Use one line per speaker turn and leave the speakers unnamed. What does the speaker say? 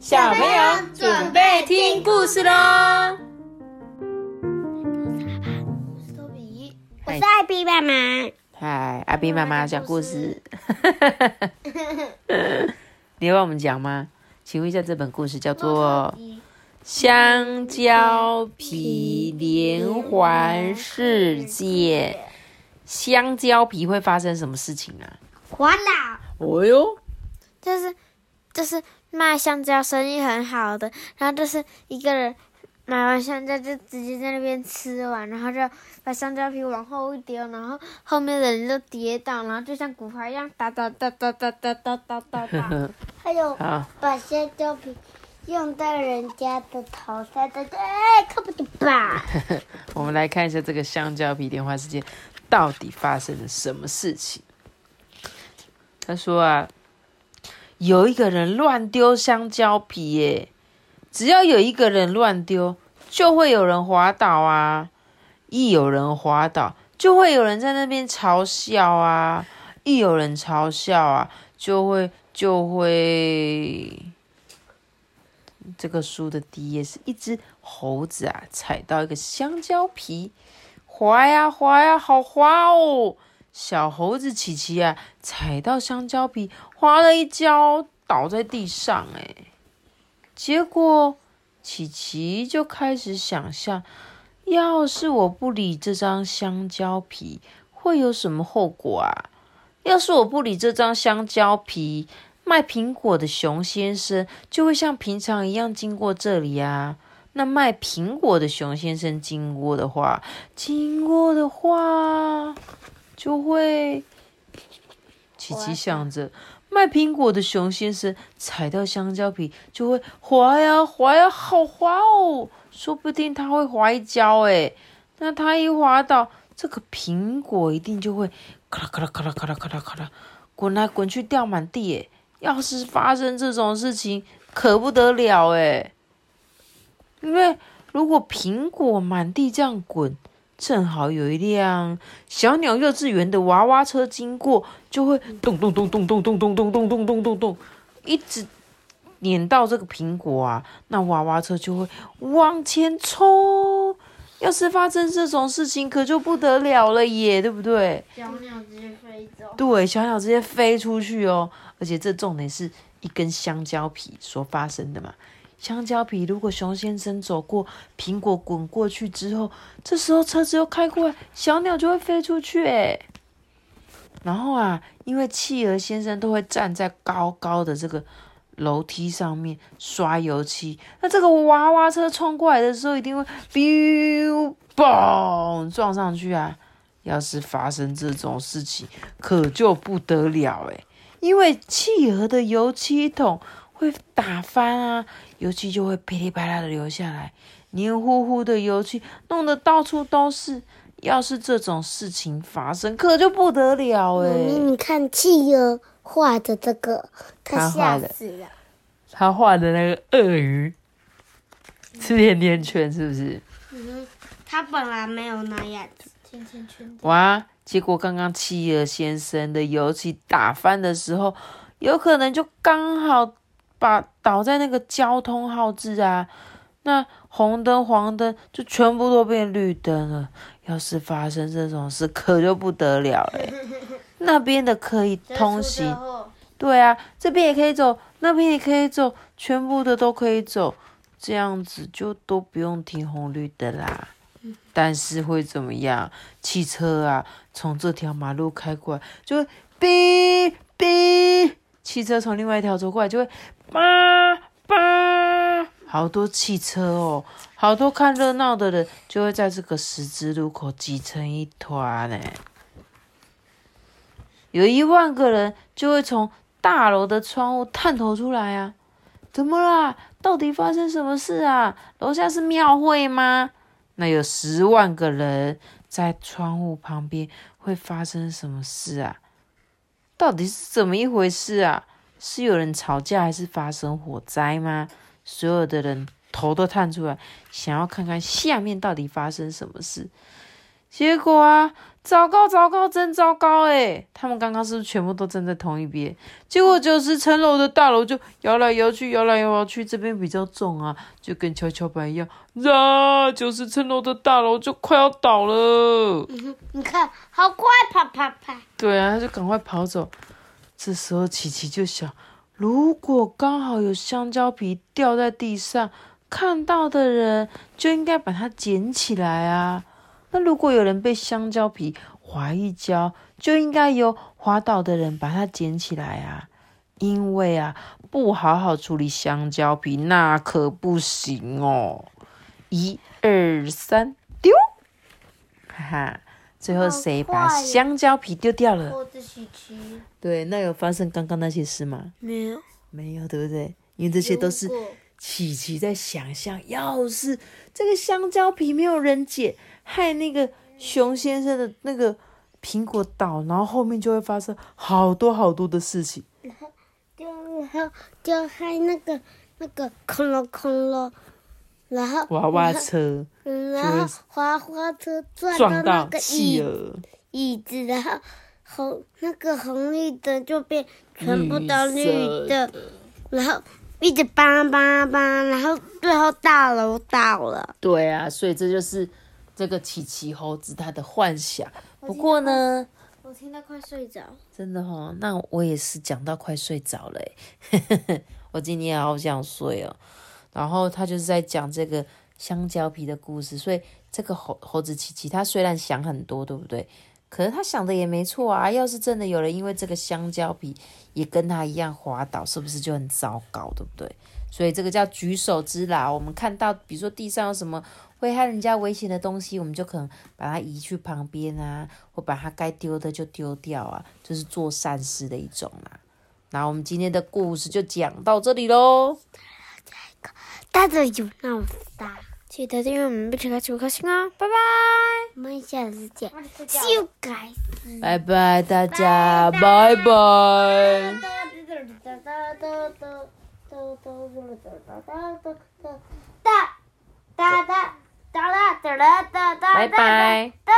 小朋友准备听故事喽！
我是艾比妈妈。
嗨，阿比妈妈讲故事。你要帮我们讲吗？请问一下，这本故事叫做《香蕉皮连环世界》。香蕉皮会发生什么事情啊？
滑倒。
哦哟，
就是就是卖香蕉生意很好的，然后就是一个人买完香蕉就直接在那边吃完，然后就把香蕉皮往后一丢，然后后面的人就跌倒，然后就像骨牌一样哒哒哒哒哒哒哒哒哒哒。还有把香蕉皮用在人家的头上，大家哎看不懂吧？
我们来看一下这个香蕉皮电话事件到底发生了什么事情。他说啊，有一个人乱丢香蕉皮耶，只要有一个人乱丢，就会有人滑倒啊。一有人滑倒，就会有人在那边嘲笑啊。一有人嘲笑啊，就会就会。这个书的第一页是一只猴子啊，踩到一个香蕉皮，滑呀滑呀，好滑哦。小猴子琪琪啊，踩到香蕉皮，滑了一跤，倒在地上。哎，结果琪琪就开始想象，要是我不理这张香蕉皮，会有什么后果啊？要是我不理这张香蕉皮，卖苹果的熊先生就会像平常一样经过这里啊。那卖苹果的熊先生经过的话，经过的话。就会，琪琪想着卖苹果的熊先生踩到香蕉皮就会滑呀滑呀，好滑哦！说不定他会滑一跤诶，那他一滑倒，这个苹果一定就会咔啦咔啦咔啦咔啦咔啦咔啦滚来滚去掉满地诶。要是发生这种事情，可不得了诶，因为如果苹果满地这样滚。正好有一辆小鸟幼稚园的娃娃车经过，就会咚咚咚咚咚咚咚咚咚咚咚咚咚，一直碾到这个苹果啊，那娃娃车就会往前冲。要是发生这种事情，可就不得了了耶，对不对？
小鸟直接飞走。
对，小鸟直接飞出去哦，而且这重点是一根香蕉皮所发生的嘛。香蕉皮，如果熊先生走过，苹果滚过去之后，这时候车子又开过来，小鸟就会飞出去诶然后啊，因为企鹅先生都会站在高高的这个楼梯上面刷油漆，那这个娃娃车冲过来的时候，一定会 biu 嘣撞上去啊！要是发生这种事情，可就不得了诶因为企鹅的油漆桶。会打翻啊，油漆就会噼里啪啦的流下来，黏糊糊的油漆弄得到处都是。要是这种事情发生，可就不得了哎！
你看企鹅画的这个，他吓死了。
他画的那个鳄鱼吃甜甜圈，是不是？
嗯，他本来没有那样子，甜甜圈。
哇！结果刚刚企鹅先生的油漆打翻的时候，有可能就刚好。把倒在那个交通号志啊，那红灯黄灯就全部都变绿灯了。要是发生这种事，可就不得了嘞。那边的可以通行，对啊，这边也可以走，那边也可以走，全部的都可以走，这样子就都不用停红绿灯啦。但是会怎么样？汽车啊，从这条马路开过来，就哔；汽车从另外一条走过来，就会。叭叭，好多汽车哦，好多看热闹的人就会在这个十字路口挤成一团呢。有一万个人就会从大楼的窗户探头出来啊！怎么啦？到底发生什么事啊？楼下是庙会吗？那有十万个人在窗户旁边会发生什么事啊？到底是怎么一回事啊？是有人吵架，还是发生火灾吗？所有的人头都探出来，想要看看下面到底发生什么事。结果啊，糟糕糟糕，真糟糕哎！他们刚刚是不是全部都站在同一边？结果九十层楼的大楼就摇来摇去，摇来摇去，这边比较重啊，就跟跷跷板一样，啊，九十层楼的大楼就快要倒了。
你看，好快，啪啪啪！
对啊，他就赶快跑走。这时候琪琪就想，如果刚好有香蕉皮掉在地上，看到的人就应该把它捡起来啊。那如果有人被香蕉皮划一跤，就应该由滑倒的人把它捡起来啊！因为啊，不好好处理香蕉皮，那可不行哦！一二三，丢！哈哈，最后谁把香蕉皮丢掉了？对，那有发生刚刚那些事吗？
没有，
没有，对不对？因为这些都是琪琪在想象，要是这个香蕉皮没有人捡，害那个熊先生的那个苹果倒，然后后面就会发生好多好多的事情。
然后就然后就害那个那个恐龙恐龙，然后
娃娃车
然后滑滑车撞
撞
到那个椅
企鹅，
椅子，然后红那个红绿灯就变全部都绿
绿
的，然后一直叭叭叭，然后最后大楼倒了。
对啊，所以这就是这个琪琪猴子他的幻想。不过呢，
我听到快睡着。
真的哦，那我也是讲到快睡着了诶，我今天也好想睡哦。然后他就是在讲这个香蕉皮的故事，所以这个猴猴子琪琪他虽然想很多，对不对？可是他想的也没错啊。要是真的有人因为这个香蕉皮也跟他一样滑倒，是不是就很糟糕，对不对？所以这个叫举手之劳。我们看到，比如说地上有什么会害人家危险的东西，我们就可能把它移去旁边啊，或把它该丢的就丢掉啊，这、是做善事的一种啦。那我们今天的故事就讲到这里喽，
大的有那么大，记得订阅我们，并且开启五颗星哦，拜拜，我们下次见。
拜拜大家，拜拜。拜拜。